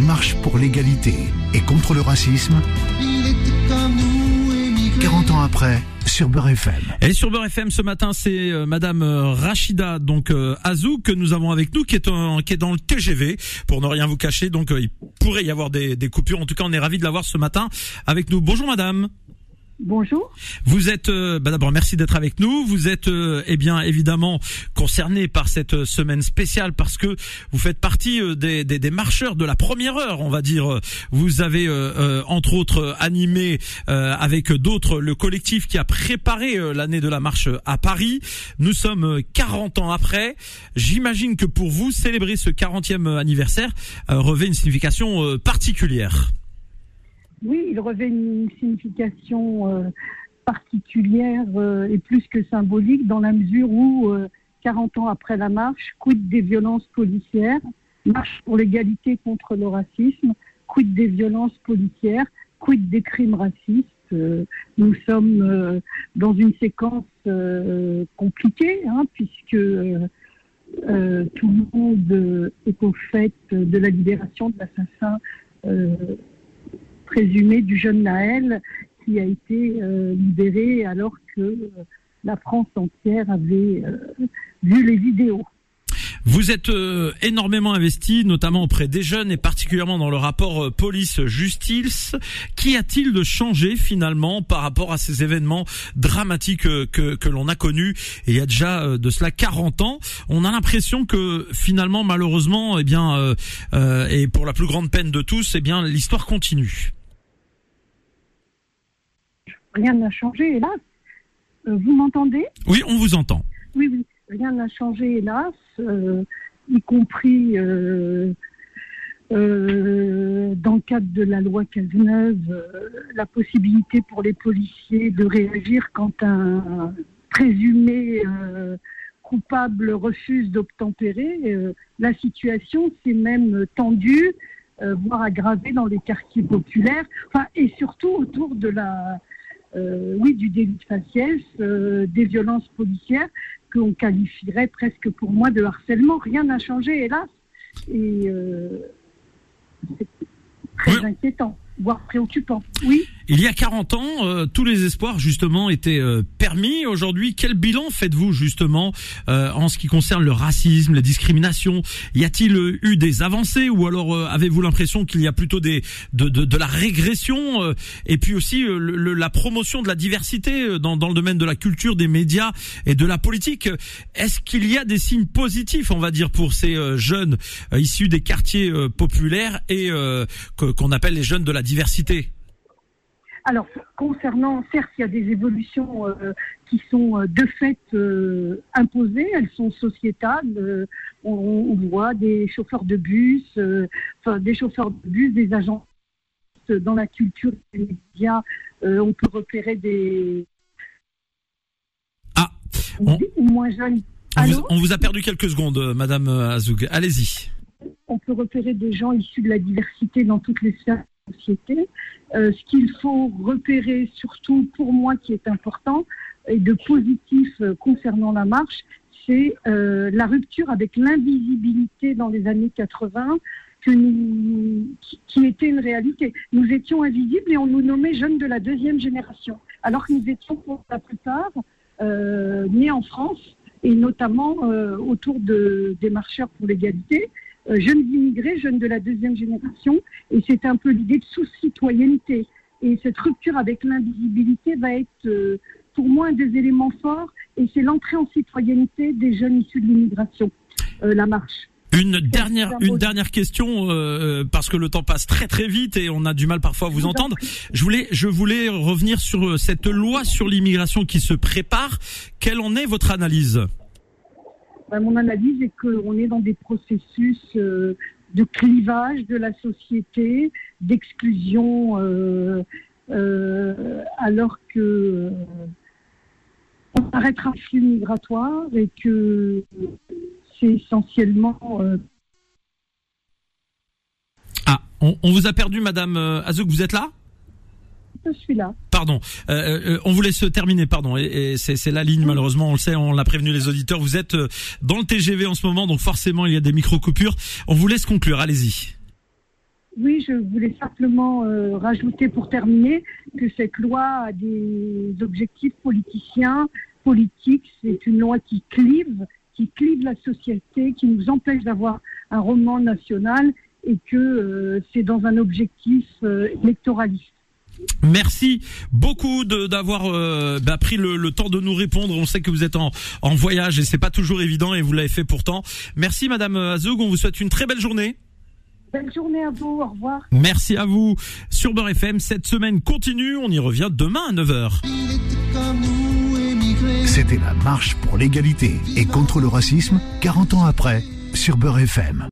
la marche pour l'égalité et contre le racisme. 40 ans après, sur Beurre FM. Et sur Beurre FM ce matin, c'est euh, Madame euh, Rachida donc euh, Azou que nous avons avec nous, qui est, en, qui est dans le TGV, pour ne rien vous cacher. Donc il pourrait y avoir des, des coupures. En tout cas, on est ravi de l'avoir ce matin avec nous. Bonjour Madame. Bonjour. Vous êtes, euh, bah d'abord merci d'être avec nous. Vous êtes, euh, eh bien évidemment concerné par cette euh, semaine spéciale parce que vous faites partie des, marcheurs de la première heure, on va dire. Vous avez entre autres animé avec d'autres le collectif qui a préparé l'année de la marche à Paris. Nous sommes 40 ans après. J'imagine que pour vous célébrer ce 40e anniversaire revêt une signification particulière. Oui, il revêt une signification euh, particulière euh, et plus que symbolique dans la mesure où, 40 euh, ans après la marche, quid des violences policières, marche pour l'égalité contre le racisme, quid des violences policières, quid des crimes racistes? nous sommes dans une séquence compliquée, hein, puisque tout le monde est au fait de la libération de l'assassin présumé du jeune Naël qui a été euh, libéré alors que euh, la France entière avait euh, vu les vidéos. Vous êtes énormément investi, notamment auprès des jeunes et particulièrement dans le rapport police-justice. Qu'y a-t-il de changé finalement par rapport à ces événements dramatiques que, que l'on a connus il y a déjà de cela 40 ans? On a l'impression que finalement, malheureusement, eh bien, et pour la plus grande peine de tous, eh bien, l'histoire continue rien n'a changé, hélas. Euh, vous m'entendez? Oui, on vous entend. Oui, oui, rien n'a changé, hélas, euh, y compris euh, dans le cadre de la loi Cazeneuve, la possibilité pour les policiers de réagir quand un présumé coupable refuse d'obtempérer. la situation s'est même tendue, voire aggravée dans les quartiers populaires, enfin, et surtout autour de la euh, oui, du délit de faciès, euh, des violences policières qu'on qualifierait presque pour moi de harcèlement. Rien n'a changé, hélas. Et euh, c'est très inquiétant voire préoccupant. Oui. Il y a 40 ans, euh, tous les espoirs justement étaient euh, permis. Aujourd'hui, quel bilan faites-vous justement euh, en ce qui concerne le racisme, la discrimination? Y a-t-il eu des avancées ou alors avez-vous l'impression qu'il y a plutôt de, la régression et puis aussi la promotion de la diversité dans, dans le domaine de la culture, des médias et de la politique? Est-ce qu'il y a des signes positifs, on va dire, pour ces jeunes issus des quartiers populaires et qu'on appelle les jeunes de la diversité? Alors, concernant, certes, il y a des évolutions euh, qui sont euh, de fait euh, imposées, elles sont sociétales. On, voit des chauffeurs de bus, enfin, des chauffeurs de bus, des agents dans la culture des médias. on peut repérer des. Ah on, moins jeunes. On vous, on vous, a perdu quelques secondes, Madame Azoug. Allez-y. On peut repérer des gens issus de la diversité dans toutes les sphères Euh, ce qu'il faut repérer, surtout pour moi qui est important, et de positif euh, concernant la marche, c'est euh, la rupture avec l'invisibilité dans les années 80 que nous, qui, était une réalité. Nous étions invisibles et on nous nommait jeunes de la deuxième génération, alors que nous étions pour la plupart nés en France et notamment autour de, des marcheurs pour l'égalité. Euh, jeunes immigrés, jeunes de la deuxième génération, et c'est un peu l'idée de sous-citoyenneté. Et cette rupture avec l'invisibilité va être euh, pour moi un des éléments forts, et c'est l'entrée en citoyenneté des jeunes issus de l'immigration, euh, la marche. Une dernière, une dernière question parce que le temps passe très très vite et on a du mal parfois à vous entendre. Je voulais, je voulais revenir sur cette loi sur l'immigration qui se prépare. Quelle en est votre analyse? Mon analyse est qu'on est dans des processus euh, de clivage de la société, d'exclusion, euh, euh, alors que on arrêtera le flux migratoire et que c'est essentiellement. Ah, on, on, vous a perdu, Madame Azouk, vous êtes là? Je suis là. Pardon, euh, euh, on vous laisse terminer, pardon. Et, c'est la ligne, malheureusement, on le sait, on l'a prévenu les auditeurs. Vous êtes euh, dans le TGV en ce moment, donc forcément il y a des micro coupures. On vous laisse conclure, allez-y. Oui, je voulais simplement euh, rajouter pour terminer que cette loi a des objectifs politiciens, politiques. C'est une loi qui clive, qui clive la société, qui nous empêche d'avoir un roman national et que euh, c'est dans un objectif euh, électoraliste. Merci beaucoup de- d'avoir euh, bah, pris le, le temps de nous répondre. On sait que vous êtes en, en voyage et c'est pas toujours évident et vous l'avez fait pourtant. Merci Madame Azoug, on vous souhaite une très belle journée. Belle journée à vous, au revoir. Merci à vous. Sur Beurre FM, cette semaine continue, on y revient demain à 9h. C'était la marche pour l'égalité et contre le racisme, 40 ans après, sur Beurre FM.